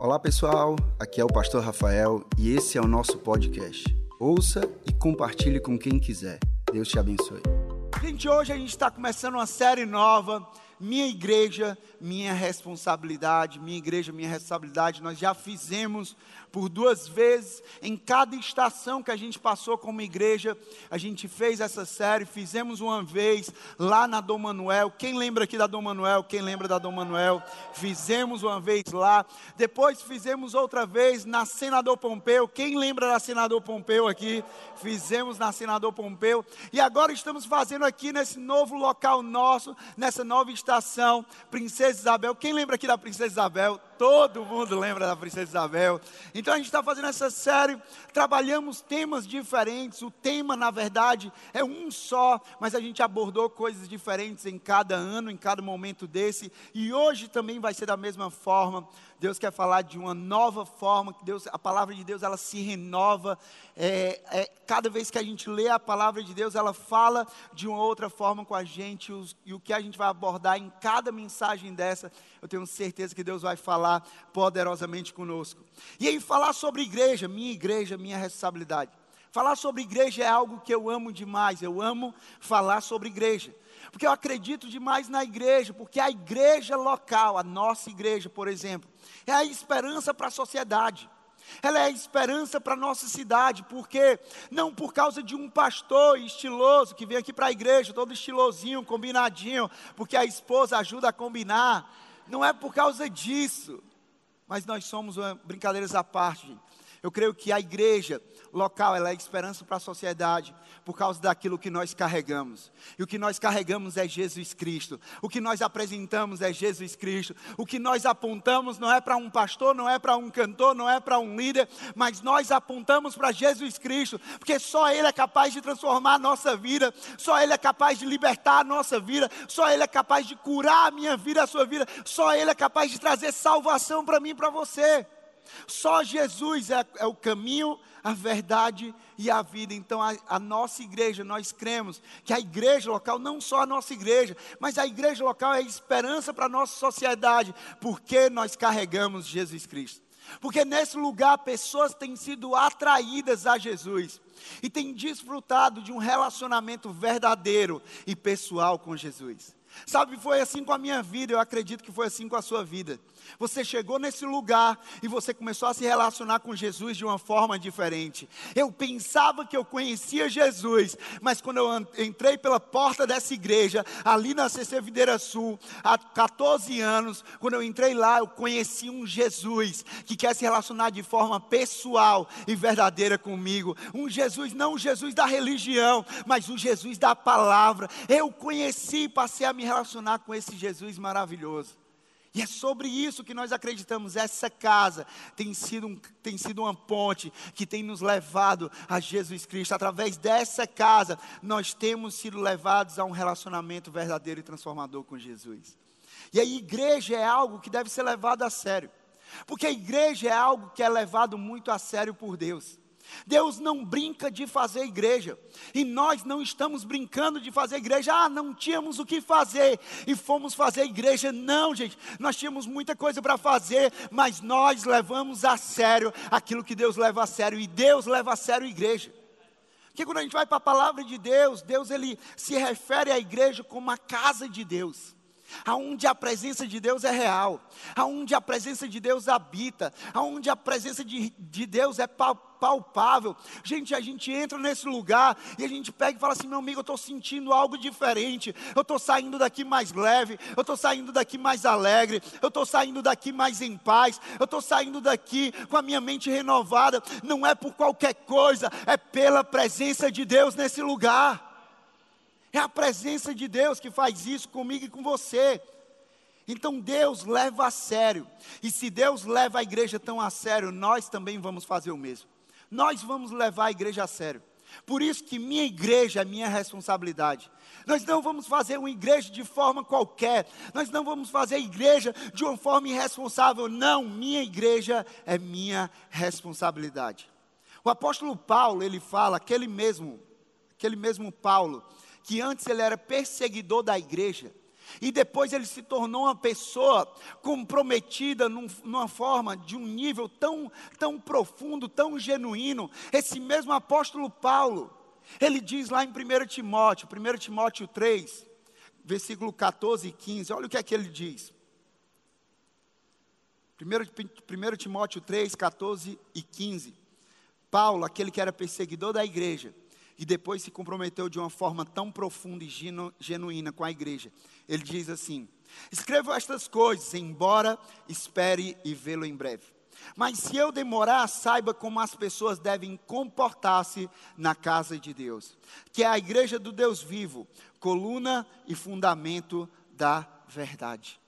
Olá pessoal, aqui é o Pastor Rafael e esse é o nosso podcast. Ouça e compartilhe com quem quiser. Deus te abençoe. Gente, hoje a gente está começando uma série nova. Minha igreja, minha responsabilidade. Minha igreja, minha responsabilidade. Nós já fizemos por duas vezes, em cada estação que a gente passou como igreja, a gente fez essa série, fizemos uma vez lá na Dom Manuel. Quem lembra aqui da Dom Manuel? Quem lembra da Dom Manuel? Fizemos uma vez lá. Depois fizemos outra vez na Senador Pompeu. Quem lembra da Senador Pompeu aqui? Fizemos na Senador Pompeu. E agora estamos fazendo aqui nesse novo local nosso, nessa nova estação, Princesa Isabel. Quem lembra aqui da Princesa Isabel? Todo mundo lembra da Princesa Isabel. Então a gente está fazendo essa série, trabalhamos temas diferentes. O tema, na verdade, é um só, mas a gente abordou coisas diferentes em cada ano, em cada momento desse. E hoje também vai ser da mesma forma. Deus quer falar de uma nova forma, que Deus, a palavra de Deus ela se renova. É, é, cada vez que a gente lê a palavra de Deus, ela fala de uma outra forma com a gente. Os, e o que a gente vai abordar em cada mensagem dessa, eu tenho certeza que Deus vai falar poderosamente conosco. E aí, falar sobre igreja, minha igreja, minha responsabilidade. Falar sobre igreja é algo que eu amo demais. Eu amo falar sobre igreja. Porque eu acredito demais na igreja, porque a igreja local, a nossa igreja, por exemplo, é a esperança para a sociedade. Ela é a esperança para a nossa cidade, porque não por causa de um pastor estiloso que vem aqui para a igreja, todo estilosinho, combinadinho, porque a esposa ajuda a combinar. Não é por causa disso, mas nós somos brincadeiras à parte. Gente. Eu creio que a igreja local ela é esperança para a sociedade por causa daquilo que nós carregamos. E o que nós carregamos é Jesus Cristo. O que nós apresentamos é Jesus Cristo. O que nós apontamos não é para um pastor, não é para um cantor, não é para um líder, mas nós apontamos para Jesus Cristo, porque só Ele é capaz de transformar a nossa vida, só Ele é capaz de libertar a nossa vida, só Ele é capaz de curar a minha vida, a sua vida, só Ele é capaz de trazer salvação para mim e para você. Só Jesus é, é, o caminho, a verdade e a vida. Então, a, a, nossa igreja, nós cremos que a igreja local, não só a nossa igreja, mas a igreja local é esperança para a nossa sociedade, porque nós carregamos Jesus Cristo. Porque nesse lugar pessoas têm sido atraídas a Jesus e têm desfrutado de um relacionamento verdadeiro e pessoal com Jesus. Sabe, foi assim com a minha vida, eu acredito que foi assim com a sua vida. Você chegou nesse lugar e você começou a se relacionar com Jesus de uma forma diferente. Eu pensava que eu conhecia Jesus, mas quando eu entrei pela porta dessa igreja, ali na CC Videira Sul, há 14 anos, quando eu entrei lá, eu conheci um Jesus que quer se relacionar de forma pessoal e verdadeira comigo. Um Jesus, não um Jesus da religião, mas um Jesus da palavra. Eu conheci e passei a me relacionar com esse Jesus maravilhoso. E é sobre isso que nós acreditamos. Essa casa tem sido, um, tem sido uma ponte que tem nos levado a Jesus Cristo. Através dessa casa, nós temos sido levados a um relacionamento verdadeiro e transformador com Jesus. E a igreja é algo que deve ser levado a sério. Porque a igreja é algo que é levado muito a sério por Deus. Deus não brinca de fazer igreja. E nós não estamos brincando de fazer igreja. Ah, não tínhamos o que fazer e fomos fazer igreja. Não, gente. Nós tínhamos muita coisa para fazer, mas nós levamos a sério aquilo que Deus leva a sério. E Deus leva a sério a igreja. Porque quando a gente vai para a palavra de Deus, Deus ele se refere à igreja como a casa de Deus aonde a presença de Deus é real, aonde a presença de Deus habita, aonde a presença de, de Deus é palpável. Gente, a gente entra nesse lugar e a gente pega e fala assim: meu amigo, eu estou sentindo algo diferente, eu estou saindo daqui mais leve, eu estou saindo daqui mais alegre, eu estou saindo daqui mais em paz, eu estou saindo daqui com a minha mente renovada. Não é por qualquer coisa, é pela presença de Deus nesse lugar. É a presença de Deus que faz isso comigo e com você. Então Deus leva a sério. E se Deus leva a igreja tão a sério, nós também vamos fazer o mesmo. Nós vamos levar a igreja a sério. Por isso que minha igreja é minha responsabilidade. Nós não vamos fazer uma igreja de forma qualquer. Nós não vamos fazer igreja de uma forma irresponsável. Não, minha igreja é minha responsabilidade. O apóstolo Paulo, ele fala, aquele mesmo, aquele mesmo Paulo, que antes ele era perseguidor da igreja, E depois ele se tornou uma pessoa comprometida num, numa forma, de um nível tão, tão profundo, tão genuíno. Esse mesmo apóstolo Paulo, ele diz lá em 1 Timóteo, 1 Timóteo 3, versículo 14 e 15, olha o que é que ele diz. 1, 1 Timóteo 3, 14 e 15. Paulo, aquele que era perseguidor da igreja, e depois se comprometeu de uma forma tão profunda e genuína com a igreja. Ele diz assim: Escrevo estas coisas, embora espere e vê-lo em breve. Mas se eu demorar, saiba como as pessoas devem comportar-se na casa de Deus, que é a igreja do Deus vivo, coluna e fundamento da verdade.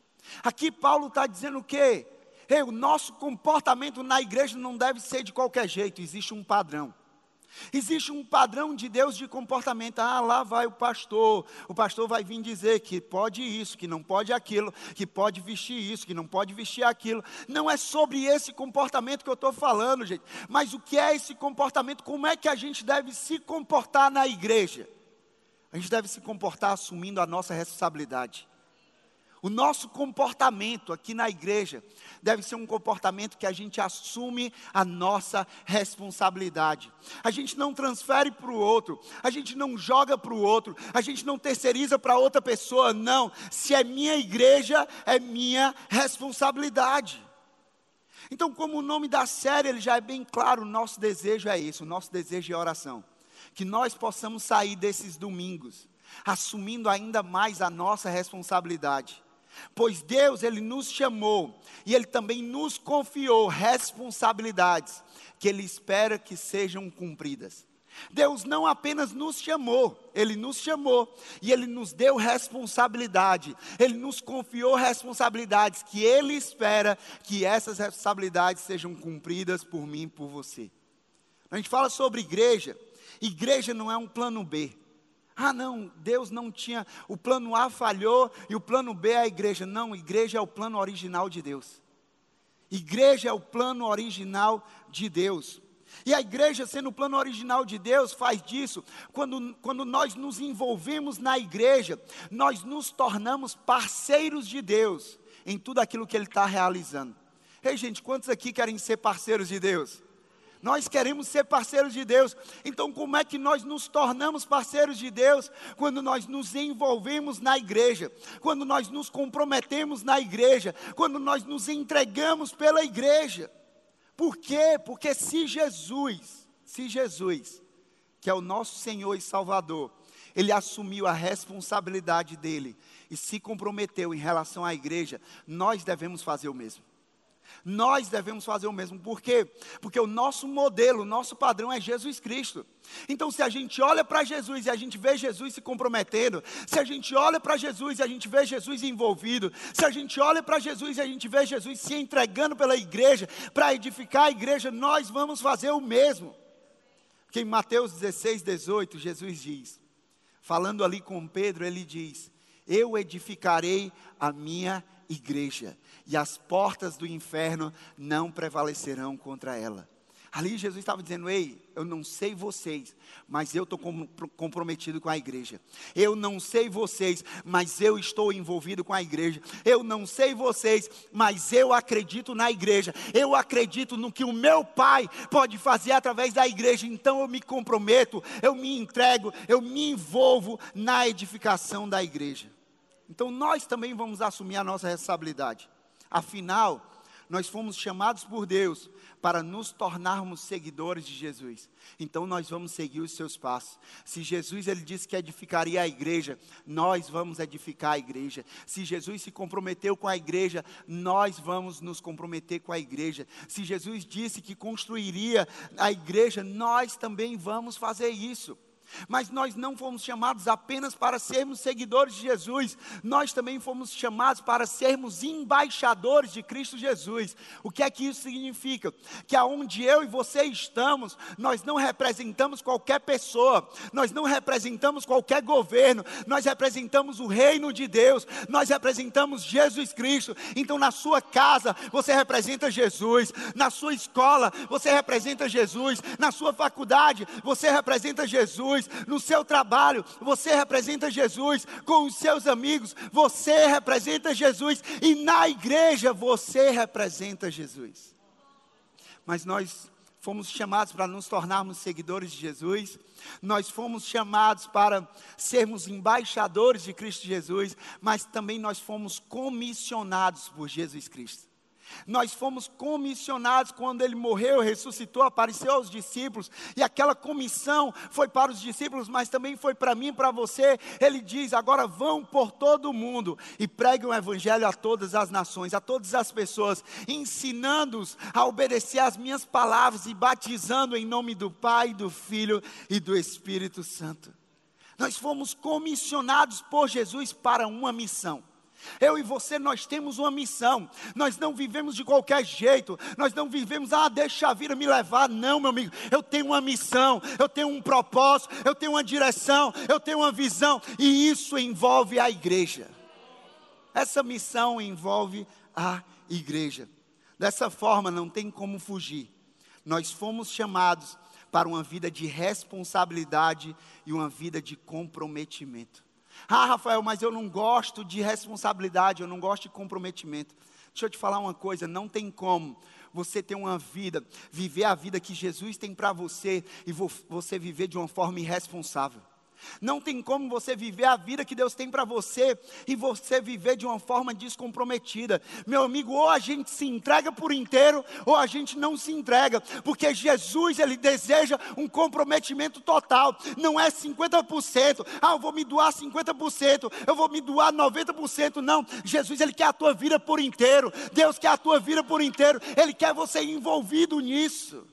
Aqui Paulo está dizendo o quê? Ei, o nosso comportamento na igreja não deve ser de qualquer jeito, existe um padrão. Existe um padrão de Deus de comportamento. Ah, lá vai o pastor. O pastor vai vir dizer que pode isso, que não pode aquilo, que pode vestir isso, que não pode vestir aquilo. Não é sobre esse comportamento que eu estou falando, gente. Mas o que é esse comportamento? Como é que a gente deve se comportar na igreja? A gente deve se comportar assumindo a nossa responsabilidade. O nosso comportamento aqui na igreja deve ser um comportamento que a gente assume a nossa responsabilidade. A gente não transfere para o outro, a gente não joga para o outro, a gente não terceiriza para outra pessoa, não. Se é minha igreja, é minha responsabilidade. Então, como o nome da série ele já é bem claro, o nosso desejo é isso, o nosso desejo é oração. Que nós possamos sair desses domingos assumindo ainda mais a nossa responsabilidade Pois Deus, Ele nos chamou e Ele também nos confiou responsabilidades que Ele espera que sejam cumpridas. Deus não apenas nos chamou, Ele nos chamou e Ele nos deu responsabilidade, Ele nos confiou responsabilidades que Ele espera que essas responsabilidades sejam cumpridas por mim e por você. A gente fala sobre igreja, igreja não é um plano B. Ah, não, Deus não tinha. O plano A falhou e o plano B é a igreja. Não, igreja é o plano original de Deus. Igreja é o plano original de Deus. E a igreja, sendo o plano original de Deus, faz disso. Quando, quando nós nos envolvemos na igreja, nós nos tornamos parceiros de Deus em tudo aquilo que Ele está realizando. Ei, gente, quantos aqui querem ser parceiros de Deus? Nós queremos ser parceiros de Deus. Então, como é que nós nos tornamos parceiros de Deus? Quando nós nos envolvemos na igreja, quando nós nos comprometemos na igreja, quando nós nos entregamos pela igreja. Por quê? Porque se Jesus, se Jesus, que é o nosso Senhor e Salvador, ele assumiu a responsabilidade dele e se comprometeu em relação à igreja, nós devemos fazer o mesmo. Nós devemos fazer o mesmo. Por quê? Porque o nosso modelo, o nosso padrão é Jesus Cristo. Então, se a gente olha para Jesus e a gente vê Jesus se comprometendo, se a gente olha para Jesus e a gente vê Jesus envolvido, se a gente olha para Jesus e a gente vê Jesus se entregando pela igreja, para edificar a igreja, nós vamos fazer o mesmo. Porque em Mateus 16, 18, Jesus diz, falando ali com Pedro, ele diz: Eu edificarei a minha igreja, e as portas do inferno não prevalecerão contra ela. Ali Jesus estava dizendo: Ei, eu não sei vocês, mas eu estou comprometido com a igreja. Eu não sei vocês, mas eu estou envolvido com a igreja. Eu não sei vocês, mas eu acredito na igreja. Eu acredito no que o meu Pai pode fazer através da igreja. Então eu me comprometo, eu me entrego, eu me envolvo na edificação da igreja. Então nós também vamos assumir a nossa responsabilidade. Afinal, nós fomos chamados por Deus para nos tornarmos seguidores de Jesus. Então nós vamos seguir os seus passos. Se Jesus ele disse que edificaria a igreja, nós vamos edificar a igreja. Se Jesus se comprometeu com a igreja, nós vamos nos comprometer com a igreja. Se Jesus disse que construiria a igreja, nós também vamos fazer isso. Mas nós não fomos chamados apenas para sermos seguidores de Jesus, nós também fomos chamados para sermos embaixadores de Cristo Jesus. O que é que isso significa? Que aonde eu e você estamos, nós não representamos qualquer pessoa, nós não representamos qualquer governo, nós representamos o reino de Deus, nós representamos Jesus Cristo. Então, na sua casa, você representa Jesus, na sua escola, você representa Jesus, na sua faculdade, você representa Jesus Jesus, no seu trabalho, você representa Jesus, com os seus amigos, você representa Jesus, e na igreja você representa Jesus. Mas nós fomos chamados para nos tornarmos seguidores de Jesus, nós fomos chamados para sermos embaixadores de Cristo Jesus, mas também nós fomos comissionados por Jesus Cristo. Nós fomos comissionados quando ele morreu, ressuscitou, apareceu aos discípulos, e aquela comissão foi para os discípulos, mas também foi para mim para você. Ele diz: agora vão por todo o mundo e preguem o evangelho a todas as nações, a todas as pessoas, ensinando-os a obedecer às minhas palavras e batizando em nome do Pai, do Filho e do Espírito Santo. Nós fomos comissionados por Jesus para uma missão. Eu e você, nós temos uma missão. Nós não vivemos de qualquer jeito. Nós não vivemos, ah, deixa a vida me levar. Não, meu amigo. Eu tenho uma missão. Eu tenho um propósito. Eu tenho uma direção. Eu tenho uma visão. E isso envolve a igreja. Essa missão envolve a igreja. Dessa forma, não tem como fugir. Nós fomos chamados para uma vida de responsabilidade e uma vida de comprometimento. Ah, Rafael, mas eu não gosto de responsabilidade, eu não gosto de comprometimento. Deixa eu te falar uma coisa: não tem como você ter uma vida, viver a vida que Jesus tem para você e você viver de uma forma irresponsável. Não tem como você viver a vida que Deus tem para você e você viver de uma forma descomprometida. Meu amigo, ou a gente se entrega por inteiro ou a gente não se entrega, porque Jesus ele deseja um comprometimento total. Não é 50%. Ah, eu vou me doar 50%, eu vou me doar 90%. Não, Jesus ele quer a tua vida por inteiro. Deus quer a tua vida por inteiro. Ele quer você envolvido nisso.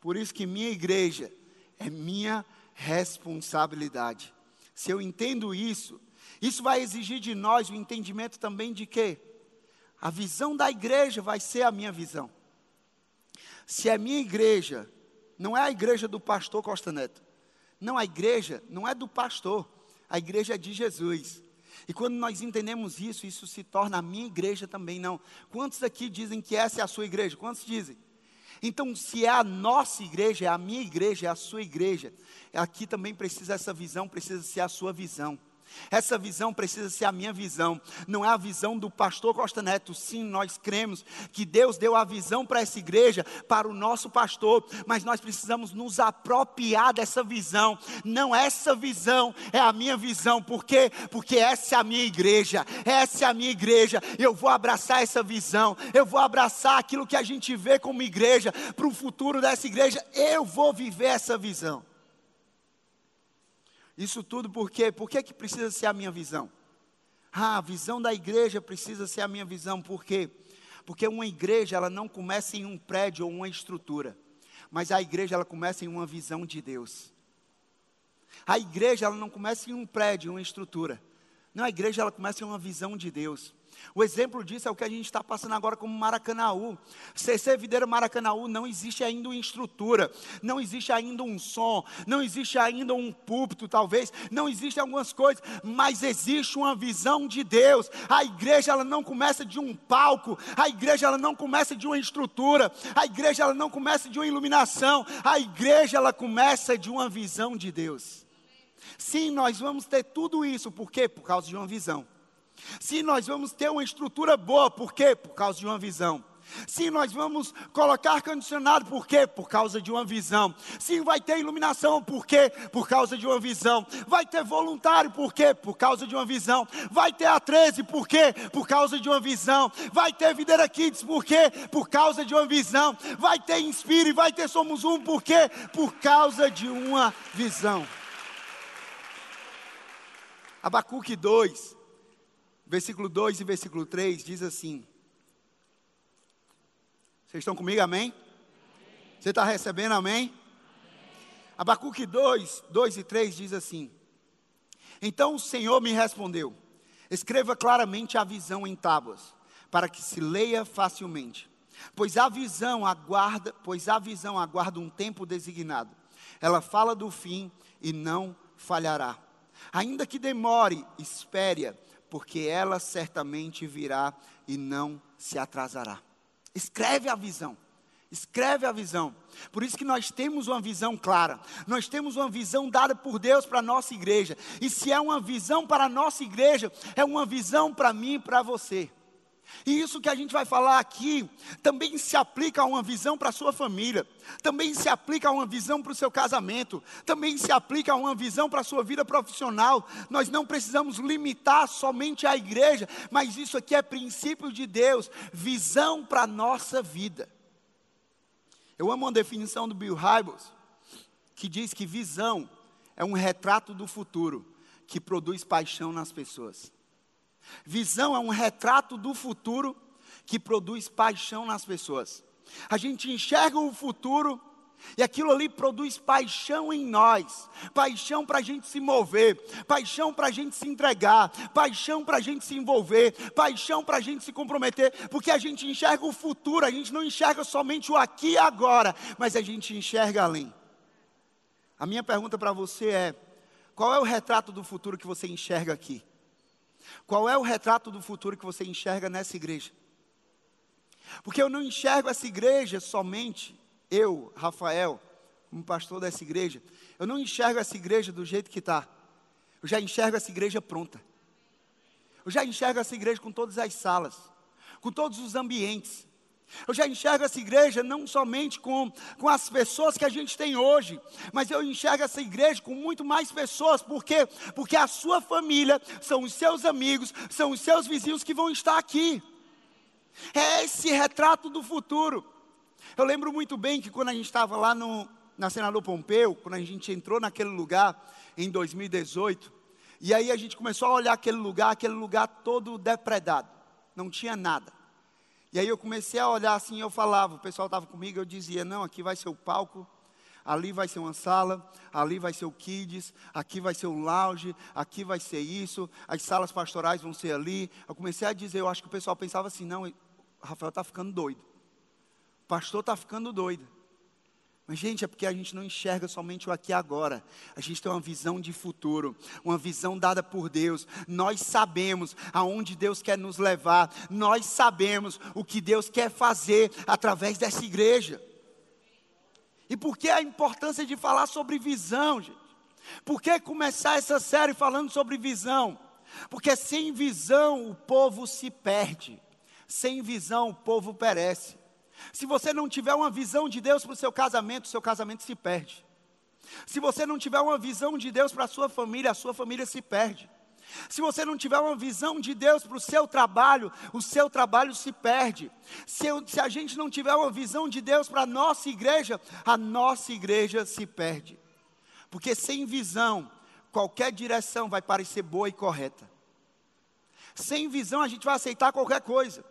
Por isso que minha igreja é minha responsabilidade. Se eu entendo isso, isso vai exigir de nós o entendimento também de que a visão da igreja vai ser a minha visão. Se é minha igreja, não é a igreja do pastor Costa Neto. Não, a igreja não é do pastor, a igreja é de Jesus. E quando nós entendemos isso, isso se torna a minha igreja também, não. Quantos aqui dizem que essa é a sua igreja? Quantos dizem? Então, se é a nossa igreja, é a minha igreja, é a sua igreja, aqui também precisa essa visão, precisa ser a sua visão. Essa visão precisa ser a minha visão, não é a visão do pastor Costa Neto. Sim, nós cremos que Deus deu a visão para essa igreja, para o nosso pastor, mas nós precisamos nos apropriar dessa visão. Não, essa visão é a minha visão, por quê? Porque essa é a minha igreja, essa é a minha igreja. Eu vou abraçar essa visão, eu vou abraçar aquilo que a gente vê como igreja, para o futuro dessa igreja, eu vou viver essa visão. Isso tudo por quê? Por que, que precisa ser a minha visão? Ah, a visão da igreja precisa ser a minha visão, por quê? Porque uma igreja, ela não começa em um prédio ou uma estrutura, mas a igreja, ela começa em uma visão de Deus. A igreja, ela não começa em um prédio, uma estrutura. Não, a igreja, ela começa em uma visão de Deus. O exemplo disso é o que a gente está passando agora como Maracanaú. CC Videira Maracanaú não existe ainda uma estrutura, não existe ainda um som, não existe ainda um púlpito, talvez, não existem algumas coisas, mas existe uma visão de Deus. A igreja ela não começa de um palco, a igreja ela não começa de uma estrutura, a igreja ela não começa de uma iluminação, a igreja ela começa de uma visão de Deus. Sim, nós vamos ter tudo isso, por quê? Por causa de uma visão. Se nós vamos ter uma estrutura boa, por quê? Por causa de uma visão. Se nós vamos colocar ar-condicionado, por quê? Por causa de uma visão. Se vai ter iluminação, por quê? Por causa de uma visão. Vai ter voluntário, por quê? Por causa de uma visão. Vai ter a 13, por quê? Por causa de uma visão. Vai ter Videira Kids, por quê? Por causa de uma visão. Vai ter Inspire, vai ter Somos Um, por quê? Por causa de uma visão. Abacuque 2, versículo 2 e versículo 3 diz assim: Vocês estão comigo, amém? amém. Você está recebendo, amém? amém? Abacuque 2, 2 e 3 diz assim: Então o Senhor me respondeu: Escreva claramente a visão em tábuas, para que se leia facilmente. Pois a visão aguarda, pois a visão aguarda um tempo designado. Ela fala do fim e não falhará. Ainda que demore, espere porque ela certamente virá e não se atrasará. Escreve a visão. Escreve a visão. Por isso que nós temos uma visão clara. Nós temos uma visão dada por Deus para a nossa igreja. E se é uma visão para a nossa igreja, é uma visão para mim e para você. E isso que a gente vai falar aqui também se aplica a uma visão para a sua família, também se aplica a uma visão para o seu casamento, também se aplica a uma visão para a sua vida profissional. Nós não precisamos limitar somente a igreja, mas isso aqui é princípio de Deus, visão para a nossa vida. Eu amo uma definição do Bill Hybels, que diz que visão é um retrato do futuro que produz paixão nas pessoas. Visão é um retrato do futuro que produz paixão nas pessoas. A gente enxerga o futuro e aquilo ali produz paixão em nós, paixão para a gente se mover, paixão para a gente se entregar, paixão para a gente se envolver, paixão para a gente se comprometer, porque a gente enxerga o futuro, a gente não enxerga somente o aqui e agora, mas a gente enxerga além. A minha pergunta para você é: qual é o retrato do futuro que você enxerga aqui? Qual é o retrato do futuro que você enxerga nessa igreja? Porque eu não enxergo essa igreja somente, eu, Rafael, como pastor dessa igreja, eu não enxergo essa igreja do jeito que está. Eu já enxergo essa igreja pronta. Eu já enxergo essa igreja com todas as salas, com todos os ambientes, eu já enxergo essa igreja não somente com, com as pessoas que a gente tem hoje, mas eu enxergo essa igreja com muito mais pessoas, por quê? Porque a sua família, são os seus amigos, são os seus vizinhos que vão estar aqui. É esse retrato do futuro. Eu lembro muito bem que quando a gente estava lá no, na Senador Pompeu, quando a gente entrou naquele lugar em 2018, e aí a gente começou a olhar aquele lugar, aquele lugar todo depredado, não tinha nada. E aí eu comecei a olhar assim, eu falava, o pessoal estava comigo, eu dizia, não, aqui vai ser o palco, ali vai ser uma sala, ali vai ser o kids, aqui vai ser o lounge, aqui vai ser isso, as salas pastorais vão ser ali. Eu comecei a dizer, eu acho que o pessoal pensava assim, não, Rafael está ficando doido. O pastor está ficando doido. Mas, gente, é porque a gente não enxerga somente o aqui e agora. A gente tem uma visão de futuro, uma visão dada por Deus. Nós sabemos aonde Deus quer nos levar. Nós sabemos o que Deus quer fazer através dessa igreja. E por que a importância de falar sobre visão, gente? Por que começar essa série falando sobre visão? Porque sem visão o povo se perde. Sem visão o povo perece. Se você não tiver uma visão de Deus para o seu casamento, seu casamento se perde. Se você não tiver uma visão de Deus para a sua família, a sua família se perde. Se você não tiver uma visão de Deus para o seu trabalho, o seu trabalho se perde. Se, eu, se a gente não tiver uma visão de Deus para a nossa igreja, a nossa igreja se perde. Porque sem visão, qualquer direção vai parecer boa e correta. Sem visão, a gente vai aceitar qualquer coisa.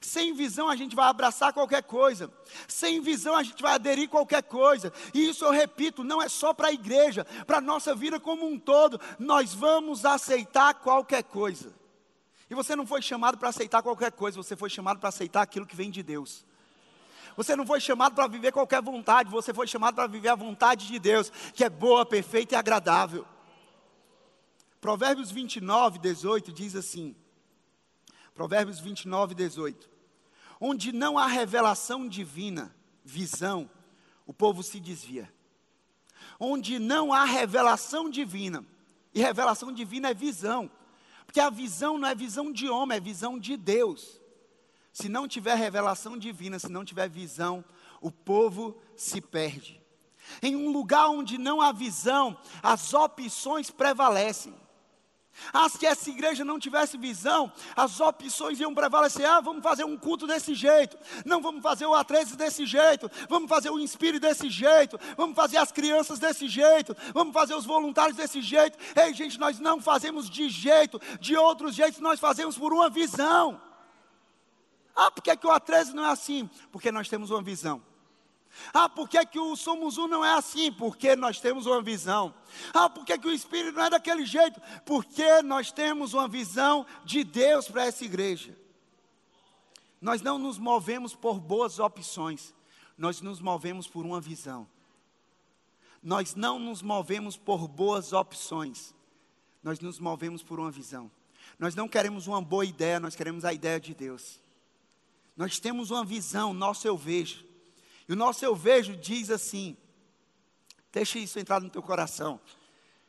Sem visão a gente vai abraçar qualquer coisa. Sem visão a gente vai aderir qualquer coisa. E isso eu repito, não é só para a igreja, para a nossa vida como um todo. Nós vamos aceitar qualquer coisa. E você não foi chamado para aceitar qualquer coisa, você foi chamado para aceitar aquilo que vem de Deus. Você não foi chamado para viver qualquer vontade, você foi chamado para viver a vontade de Deus, que é boa, perfeita e agradável. Provérbios 29, 18 diz assim: Provérbios 29, 18. Onde não há revelação divina, visão, o povo se desvia. Onde não há revelação divina, e revelação divina é visão, porque a visão não é visão de homem, é visão de Deus. Se não tiver revelação divina, se não tiver visão, o povo se perde. Em um lugar onde não há visão, as opções prevalecem. Ah, se essa igreja não tivesse visão, as opções iam prevalecer. Ah, vamos fazer um culto desse jeito. Não, vamos fazer o A13 desse jeito. Vamos fazer o Inspire desse jeito. Vamos fazer as crianças desse jeito. Vamos fazer os voluntários desse jeito. Ei, gente, nós não fazemos de jeito, de outros jeitos, nós fazemos por uma visão. Ah, por que, que o A13 não é assim? Porque nós temos uma visão. Ah, por que, que o Somos Um não é assim? Porque nós temos uma visão. Ah, por que, que o Espírito não é daquele jeito? Porque nós temos uma visão de Deus para essa igreja. Nós não nos movemos por boas opções, nós nos movemos por uma visão. Nós não nos movemos por boas opções, nós nos movemos por uma visão. Nós não queremos uma boa ideia, nós queremos a ideia de Deus. Nós temos uma visão, nosso eu vejo. E o nosso eu vejo diz assim: deixa isso entrar no teu coração.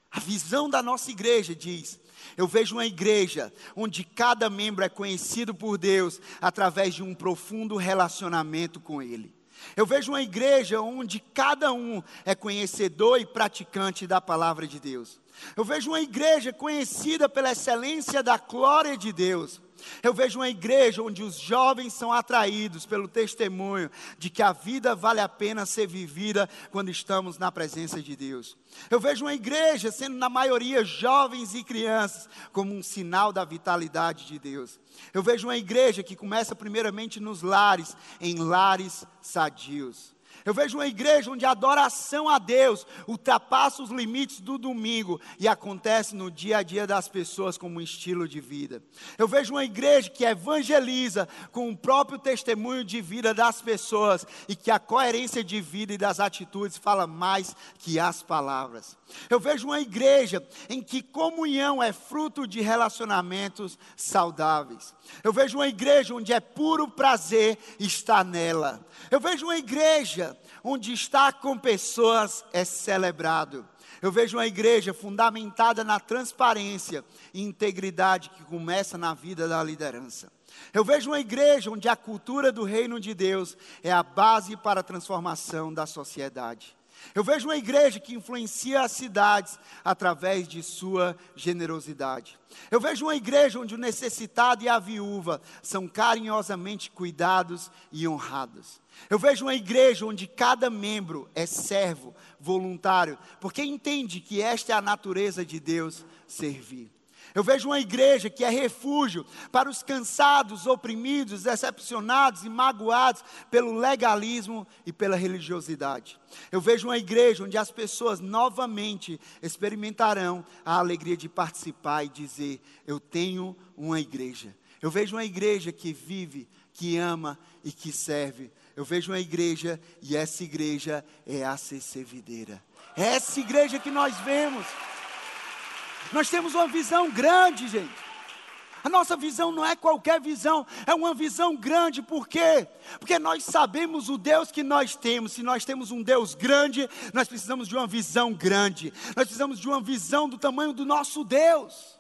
A visão da nossa igreja diz: eu vejo uma igreja onde cada membro é conhecido por Deus através de um profundo relacionamento com Ele. Eu vejo uma igreja onde cada um é conhecedor e praticante da palavra de Deus. Eu vejo uma igreja conhecida pela excelência da glória de Deus. Eu vejo uma igreja onde os jovens são atraídos pelo testemunho de que a vida vale a pena ser vivida quando estamos na presença de Deus. Eu vejo uma igreja sendo, na maioria, jovens e crianças, como um sinal da vitalidade de Deus. Eu vejo uma igreja que começa primeiramente nos lares, em lares sadios. Eu vejo uma igreja onde a adoração a Deus ultrapassa os limites do domingo e acontece no dia a dia das pessoas como um estilo de vida. Eu vejo uma igreja que evangeliza com o próprio testemunho de vida das pessoas e que a coerência de vida e das atitudes fala mais que as palavras. Eu vejo uma igreja em que comunhão é fruto de relacionamentos saudáveis. Eu vejo uma igreja onde é puro prazer estar nela. Eu vejo uma igreja onde estar com pessoas é celebrado. Eu vejo uma igreja fundamentada na transparência e integridade que começa na vida da liderança. Eu vejo uma igreja onde a cultura do reino de Deus é a base para a transformação da sociedade. Eu vejo uma igreja que influencia as cidades através de sua generosidade. Eu vejo uma igreja onde o necessitado e a viúva são carinhosamente cuidados e honrados. Eu vejo uma igreja onde cada membro é servo, voluntário, porque entende que esta é a natureza de Deus servir. Eu vejo uma igreja que é refúgio para os cansados, oprimidos, decepcionados e magoados pelo legalismo e pela religiosidade. Eu vejo uma igreja onde as pessoas novamente experimentarão a alegria de participar e dizer: Eu tenho uma igreja. Eu vejo uma igreja que vive, que ama e que serve. Eu vejo uma igreja e essa igreja é a CC Videira. É essa igreja que nós vemos. Nós temos uma visão grande, gente. A nossa visão não é qualquer visão, é uma visão grande, por quê? Porque nós sabemos o Deus que nós temos. Se nós temos um Deus grande, nós precisamos de uma visão grande, nós precisamos de uma visão do tamanho do nosso Deus.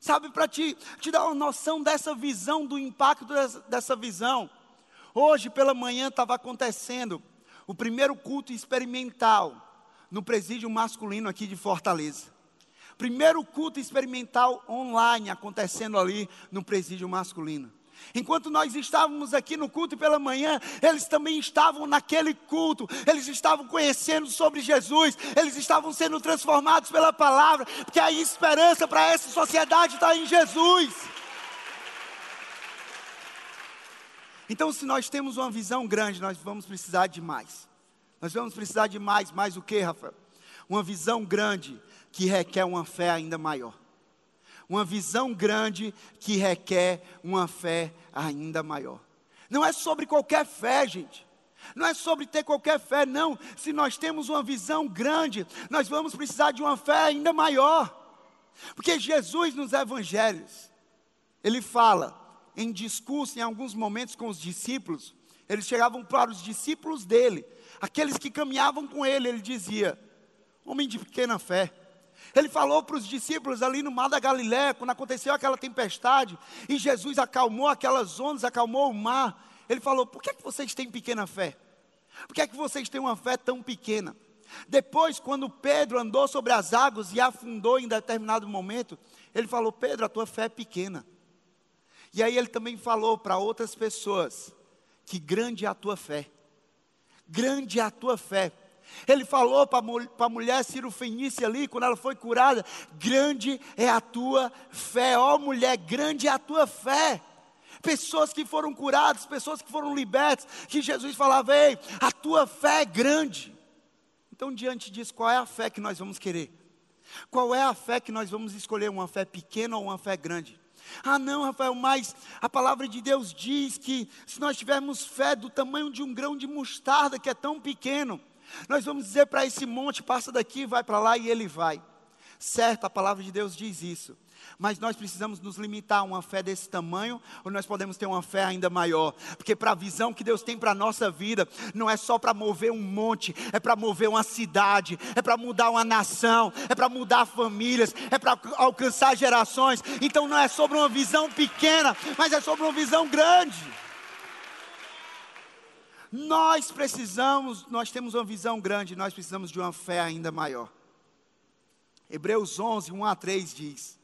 Sabe, para te, te dar uma noção dessa visão, do impacto dessa, dessa visão. Hoje pela manhã estava acontecendo o primeiro culto experimental no presídio masculino aqui de Fortaleza. Primeiro culto experimental online acontecendo ali no presídio masculino. Enquanto nós estávamos aqui no culto pela manhã, eles também estavam naquele culto, eles estavam conhecendo sobre Jesus, eles estavam sendo transformados pela palavra, porque a esperança para essa sociedade está em Jesus. Então, se nós temos uma visão grande, nós vamos precisar de mais. Nós vamos precisar de mais, mais o que, Rafael? Uma visão grande que requer uma fé ainda maior. Uma visão grande que requer uma fé ainda maior. Não é sobre qualquer fé, gente. Não é sobre ter qualquer fé, não. Se nós temos uma visão grande, nós vamos precisar de uma fé ainda maior. Porque Jesus nos evangelhos, ele fala em discurso, em alguns momentos com os discípulos, eles chegavam para os discípulos dele, aqueles que caminhavam com ele, ele dizia: Homem de pequena fé, ele falou para os discípulos ali no mar da Galiléia, quando aconteceu aquela tempestade, e Jesus acalmou aquelas ondas, acalmou o mar. Ele falou: Por que, é que vocês têm pequena fé? Por que é que vocês têm uma fé tão pequena? Depois, quando Pedro andou sobre as águas e afundou em determinado momento, ele falou: Pedro, a tua fé é pequena. E aí ele também falou para outras pessoas: Que grande é a tua fé. Grande é a tua fé. Ele falou para a mulher Fenícia ali, quando ela foi curada: Grande é a tua fé, ó mulher, grande é a tua fé. Pessoas que foram curadas, pessoas que foram libertas, que Jesus falava: Ei, a tua fé é grande. Então, diante disso, qual é a fé que nós vamos querer? Qual é a fé que nós vamos escolher? Uma fé pequena ou uma fé grande? Ah, não, Rafael, mas a palavra de Deus diz que se nós tivermos fé do tamanho de um grão de mostarda, que é tão pequeno, nós vamos dizer para esse monte: passa daqui, vai para lá, e ele vai. Certo, a palavra de Deus diz isso. Mas nós precisamos nos limitar a uma fé desse tamanho, ou nós podemos ter uma fé ainda maior? Porque para a visão que Deus tem para a nossa vida, não é só para mover um monte, é para mover uma cidade, é para mudar uma nação, é para mudar famílias, é para alcançar gerações. Então não é sobre uma visão pequena, mas é sobre uma visão grande. Nós precisamos, nós temos uma visão grande, nós precisamos de uma fé ainda maior. Hebreus 11, 1 a 3 diz: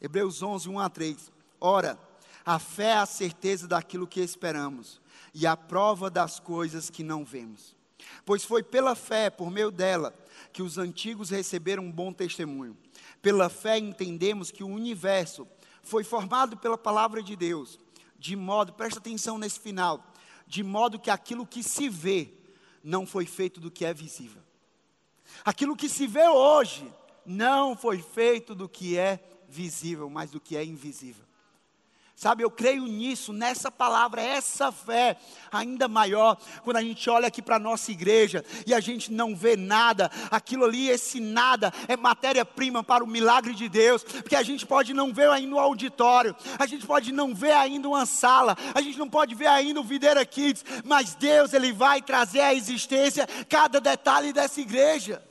Hebreus 11, 1 a 3. Ora, a fé é a certeza daquilo que esperamos e a prova das coisas que não vemos. Pois foi pela fé, por meio dela, que os antigos receberam um bom testemunho. Pela fé entendemos que o universo foi formado pela palavra de Deus, de modo, presta atenção nesse final, de modo que aquilo que se vê não foi feito do que é visível. Aquilo que se vê hoje não foi feito do que é visível, mas do que é invisível. Sabe, eu creio nisso, nessa palavra, essa fé ainda maior, quando a gente olha aqui para a nossa igreja e a gente não vê nada, aquilo ali, esse nada, é matéria-prima para o milagre de Deus, porque a gente pode não ver ainda o auditório, a gente pode não ver ainda uma sala, a gente não pode ver ainda o Videira Kids, mas Deus, Ele vai trazer à existência cada detalhe dessa igreja.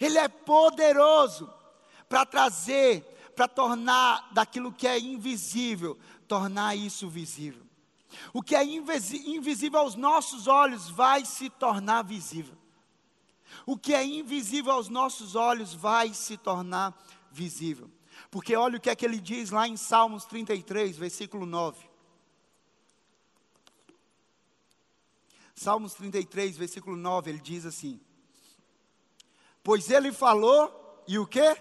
Ele é poderoso para trazer, para tornar daquilo que é invisível, tornar isso visível. O que é invisível aos nossos olhos vai se tornar visível. O que é invisível aos nossos olhos vai se tornar visível. Porque olha o que é que ele diz lá em Salmos 33, versículo 9. Salmos 33, versículo 9, ele diz assim: Pois ele falou, e o quê?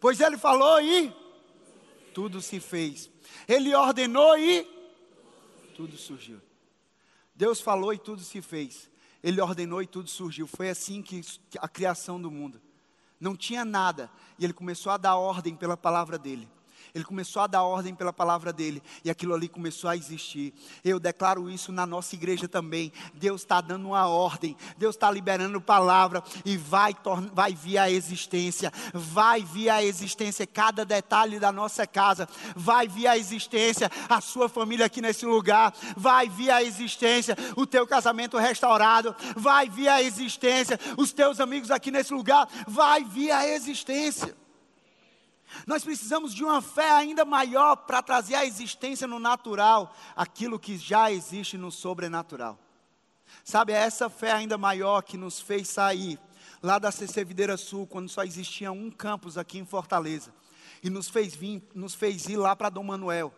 Pois ele falou e tudo se fez. Ele ordenou e tudo surgiu. Deus falou e tudo se fez. Ele ordenou e tudo surgiu. Foi assim que a criação do mundo. Não tinha nada. E ele começou a dar ordem pela palavra dele. Ele começou a dar ordem pela palavra dele e aquilo ali começou a existir. Eu declaro isso na nossa igreja também. Deus está dando uma ordem, Deus está liberando palavra e vai, vai vir a existência, vai vir a existência cada detalhe da nossa casa, vai vir a existência a sua família aqui nesse lugar, vai vir a existência o teu casamento restaurado, vai vir a existência os teus amigos aqui nesse lugar, vai vir a existência. Nós precisamos de uma fé ainda maior para trazer à existência no natural aquilo que já existe no sobrenatural. Sabe, é essa fé ainda maior que nos fez sair lá da CC Videira Sul, quando só existia um campus aqui em Fortaleza, e nos fez vir, nos fez ir lá para Dom Manuel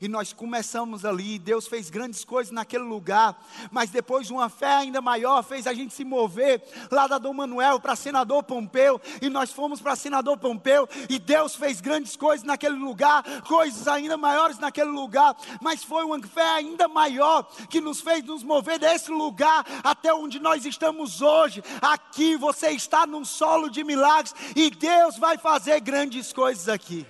e nós começamos ali, Deus fez grandes coisas naquele lugar, mas depois uma fé ainda maior fez a gente se mover lá da Dom Manuel para Senador Pompeu, e nós fomos para Senador Pompeu, e Deus fez grandes coisas naquele lugar, coisas ainda maiores naquele lugar, mas foi uma fé ainda maior que nos fez nos mover desse lugar até onde nós estamos hoje. Aqui você está num solo de milagres, e Deus vai fazer grandes coisas aqui.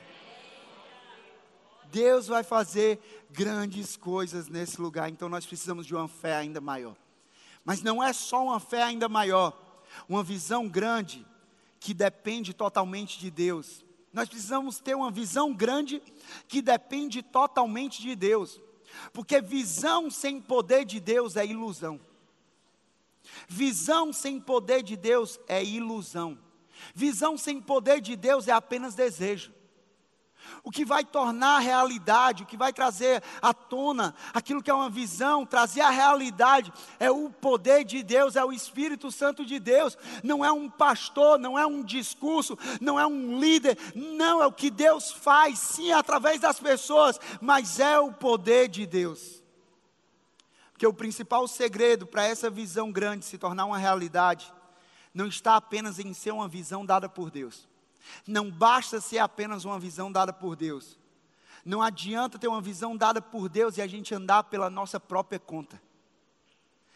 Deus vai fazer grandes coisas nesse lugar, então nós precisamos de uma fé ainda maior. Mas não é só uma fé ainda maior, uma visão grande que depende totalmente de Deus. Nós precisamos ter uma visão grande que depende totalmente de Deus. Porque visão sem poder de Deus é ilusão. Visão sem poder de Deus é ilusão. Visão sem poder de Deus é apenas desejo. O que vai tornar realidade, o que vai trazer à tona aquilo que é uma visão, trazer a realidade, é o poder de Deus, é o Espírito Santo de Deus. Não é um pastor, não é um discurso, não é um líder, não, é o que Deus faz, sim, através das pessoas, mas é o poder de Deus. Porque o principal segredo para essa visão grande se tornar uma realidade, não está apenas em ser uma visão dada por Deus não basta ser apenas uma visão dada por Deus. Não adianta ter uma visão dada por Deus e a gente andar pela nossa própria conta.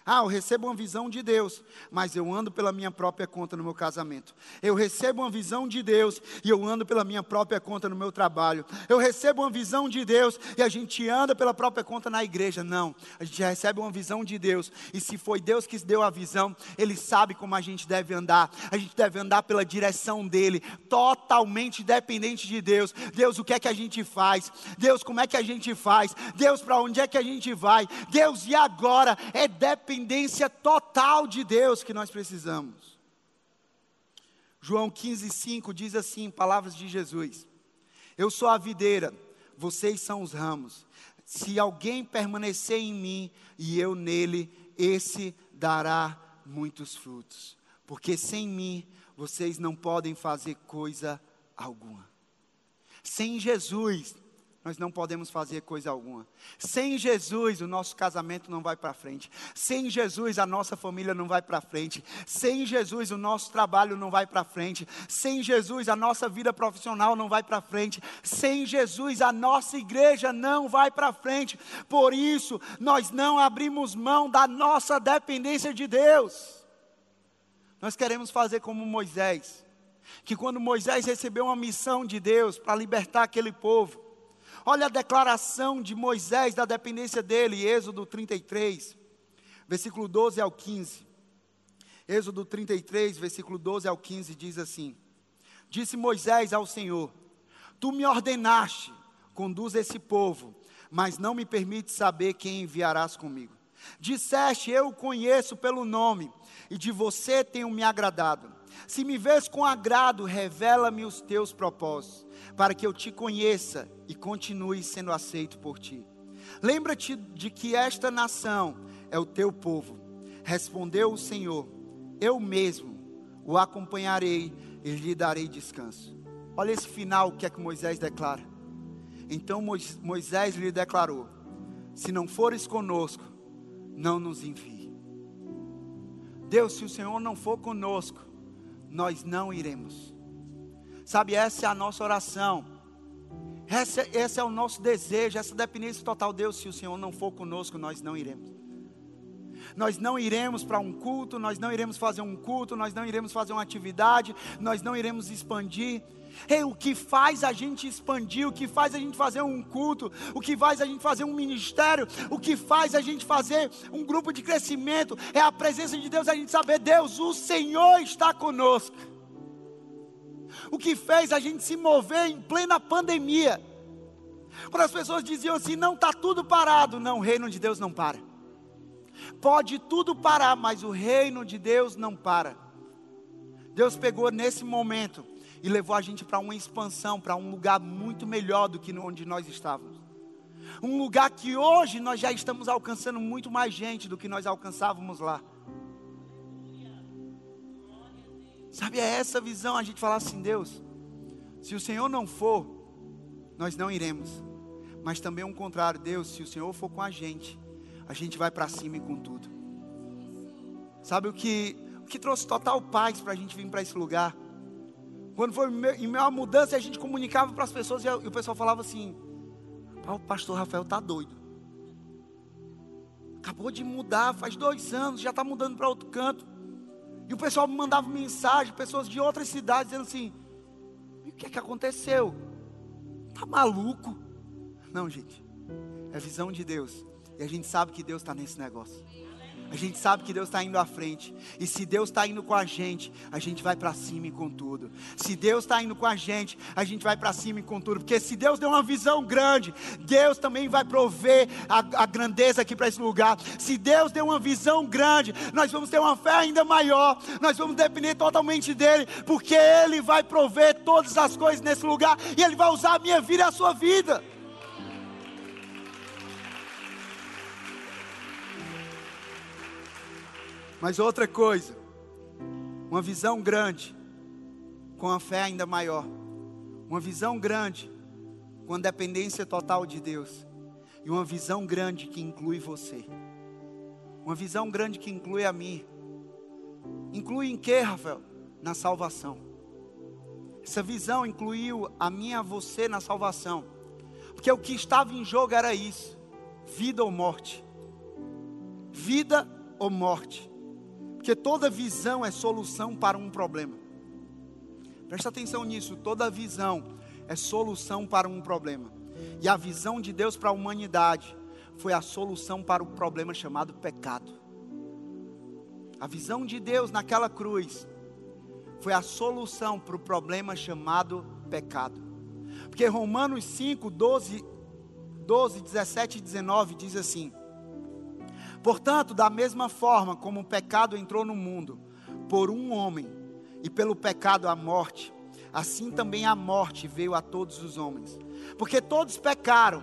Ah, eu recebo uma visão de Deus, mas eu ando pela minha própria conta no meu casamento. Eu recebo uma visão de Deus e eu ando pela minha própria conta no meu trabalho. Eu recebo uma visão de Deus e a gente anda pela própria conta na igreja. Não, a gente recebe uma visão de Deus e se foi Deus que deu a visão, Ele sabe como a gente deve andar. A gente deve andar pela direção dEle, totalmente dependente de Deus. Deus, o que é que a gente faz? Deus, como é que a gente faz? Deus, para onde é que a gente vai? Deus, e agora? É dependência total de Deus que nós precisamos. João 15,5 diz assim, palavras de Jesus: Eu sou a videira, vocês são os ramos. Se alguém permanecer em mim e eu nele, esse dará muitos frutos. Porque sem mim vocês não podem fazer coisa alguma. Sem Jesus, nós não podemos fazer coisa alguma. Sem Jesus, o nosso casamento não vai para frente. Sem Jesus, a nossa família não vai para frente. Sem Jesus, o nosso trabalho não vai para frente. Sem Jesus, a nossa vida profissional não vai para frente. Sem Jesus, a nossa igreja não vai para frente. Por isso, nós não abrimos mão da nossa dependência de Deus. Nós queremos fazer como Moisés, que quando Moisés recebeu uma missão de Deus para libertar aquele povo, Olha a declaração de Moisés da dependência dele, Êxodo 33, versículo 12 ao 15. Êxodo 33, versículo 12 ao 15 diz assim: Disse Moisés ao Senhor: Tu me ordenaste, conduz esse povo, mas não me permite saber quem enviarás comigo. Disseste: Eu o conheço pelo nome, e de você tenho me agradado. Se me vês com agrado, revela-me os teus propósitos para que eu te conheça e continue sendo aceito por ti. Lembra-te de que esta nação é o teu povo. Respondeu o Senhor: Eu mesmo o acompanharei e lhe darei descanso. Olha esse final, que é que Moisés declara. Então Moisés lhe declarou: Se não fores conosco, não nos envie. Deus, se o Senhor não for conosco, nós não iremos. Sabe, essa é a nossa oração. Esse, esse é o nosso desejo, essa dependência total. Deus, se o Senhor não for conosco, nós não iremos. Nós não iremos para um culto, nós não iremos fazer um culto, nós não iremos fazer uma atividade, nós não iremos expandir. O que faz a gente expandir, o que faz a gente fazer um culto, o que faz a gente fazer um ministério, o que faz a gente fazer um grupo de crescimento, é a presença de Deus, a gente saber, Deus, o Senhor está conosco o que fez a gente se mover em plena pandemia. Quando as pessoas diziam assim: não está tudo parado. Não, o reino de Deus não para. Pode tudo parar, mas o reino de Deus não para. Deus pegou nesse momento e levou a gente para uma expansão, para um lugar muito melhor do que onde nós estávamos. Um lugar que hoje nós já estamos alcançando muito mais gente do que nós alcançávamos lá. Sabe, é essa visão a gente falar assim, Deus, se o Senhor não for, nós não iremos. Mas também o contrário, Deus, se o Senhor for com a gente, a gente vai para cima e com tudo. Sabe o que, o que trouxe total paz para a gente vir para esse lugar? Quando foi em minha mudança, a gente comunicava para as pessoas e, o pessoal falava assim: o pastor Rafael está doido. Acabou de mudar, faz dois anos, já está mudando para outro canto. E o pessoal me mandava mensagem, pessoas de outras cidades, dizendo assim: o que é que aconteceu? Tá maluco? Não, gente. É visão de Deus. E a gente sabe que Deus está nesse negócio. A gente sabe que Deus está indo à frente. E se Deus está indo com a gente, a gente vai para cima e com tudo. Se Deus está indo com a gente, a gente vai para cima e com tudo. Porque se Deus deu uma visão grande, Deus também vai prover a, a grandeza aqui para esse lugar. Se Deus deu uma visão grande, nós vamos ter uma fé ainda maior. Nós vamos depender totalmente dEle. Porque Ele vai prover todas as coisas nesse lugar. E Ele vai usar a minha vida e a sua vida. Mas outra coisa, uma visão grande, com a fé ainda maior, uma visão grande, com a dependência total de Deus, e uma visão grande que inclui você, uma visão grande que inclui a mim. Inclui em que, Rafael? Na salvação. Essa visão incluiu a mim e a você na salvação, porque o que estava em jogo era isso: vida ou morte, vida ou morte. Porque toda visão é solução para um problema. Presta atenção nisso, toda visão é solução para um problema. E a visão de Deus para a humanidade foi a solução para o problema chamado pecado. A visão de Deus naquela cruz foi a solução para o problema chamado pecado. Porque Romanos 5, 12, 12, 17 e 19 diz assim: Portanto, da mesma forma como o pecado entrou no mundo, por um homem, e pelo pecado a morte, assim também a morte veio a todos os homens. Porque todos pecaram.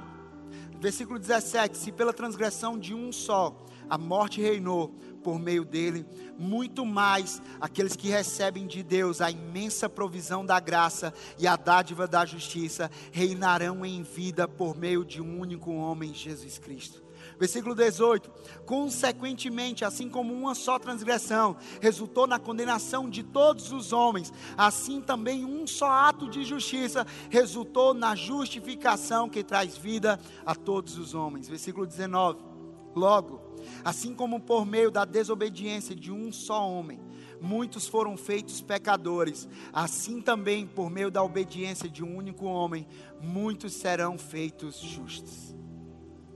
Versículo 17: Se pela transgressão de um só a morte reinou, por meio dele, muito mais aqueles que recebem de Deus a imensa provisão da graça e a dádiva da justiça reinarão em vida por meio de um único homem, Jesus Cristo. Versículo 18: Consequentemente, assim como uma só transgressão resultou na condenação de todos os homens, assim também um só ato de justiça resultou na justificação que traz vida a todos os homens. Versículo 19: Logo, Assim como por meio da desobediência de um só homem, muitos foram feitos pecadores, assim também por meio da obediência de um único homem, muitos serão feitos justos.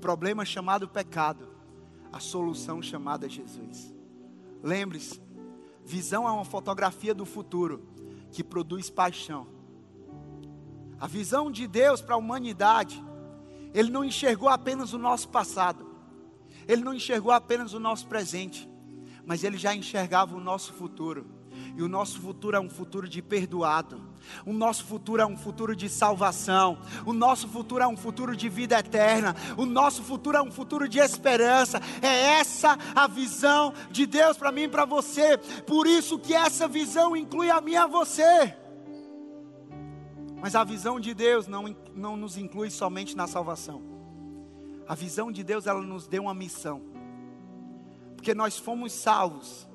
Problema chamado pecado, a solução chamada Jesus. Lembre-se, visão é uma fotografia do futuro que produz paixão. A visão de Deus para a humanidade, Ele não enxergou apenas o nosso passado, ele não enxergou apenas o nosso presente, mas ele já enxergava o nosso futuro. E o nosso futuro é um futuro de perdoado. O nosso futuro é um futuro de salvação. O nosso futuro é um futuro de vida eterna. O nosso futuro é um futuro de esperança. É essa a visão de Deus para mim e para você. Por isso que essa visão inclui a mim e a você. Mas a visão de Deus não, não nos inclui somente na salvação. A visão de Deus, ela nos deu uma missão. Porque nós fomos salvos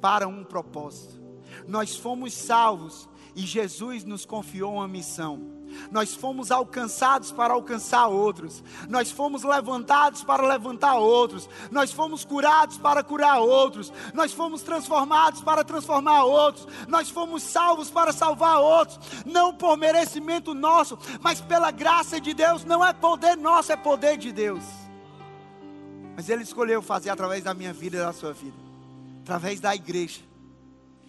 para um propósito. Nós fomos salvos e Jesus nos confiou uma missão. Nós fomos alcançados para alcançar outros. Nós fomos levantados para levantar outros. Nós fomos curados para curar outros. Nós fomos transformados para transformar outros. Nós fomos salvos para salvar outros. Não por merecimento nosso, mas pela graça de Deus. Não é poder nosso, é poder de Deus. Mas Ele escolheu fazer através da minha vida e da sua vida, através da igreja.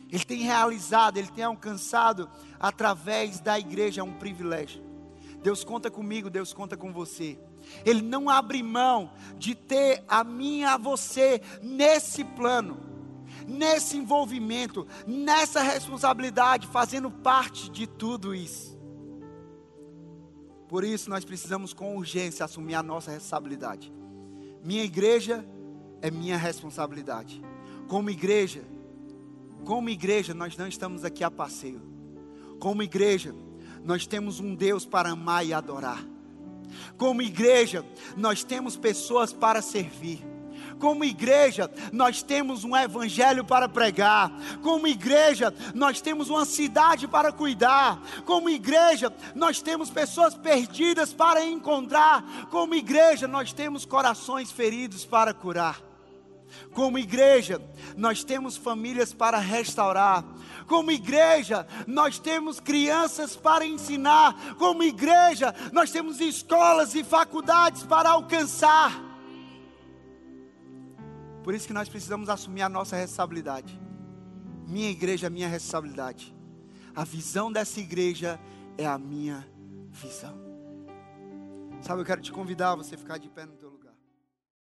Ele tem realizado, Ele tem alcançado através da igreja, é um privilégio. Deus conta comigo, Deus conta com você. Ele não abre mão de ter a mim e a você nesse plano, nesse envolvimento, nessa responsabilidade, fazendo parte de tudo isso. Por isso nós precisamos com urgência assumir a nossa responsabilidade. Minha igreja é minha responsabilidade. Como igreja, como igreja, nós não estamos aqui a passeio. Como igreja, nós temos um Deus para amar e adorar. Como igreja, nós temos pessoas para servir. Como igreja, nós temos um evangelho para pregar. Como igreja, nós temos uma cidade para cuidar. Como igreja, nós temos pessoas perdidas para encontrar. Como igreja, nós temos corações feridos para curar. Como igreja, nós temos famílias para restaurar. Como igreja, nós temos crianças para ensinar. Como igreja, nós temos escolas e faculdades para alcançar. Por isso que nós precisamos assumir a nossa responsabilidade. Minha igreja é minha responsabilidade. A visão dessa igreja é a minha visão. Sabe, eu quero te convidar a você ficar de pé no teu.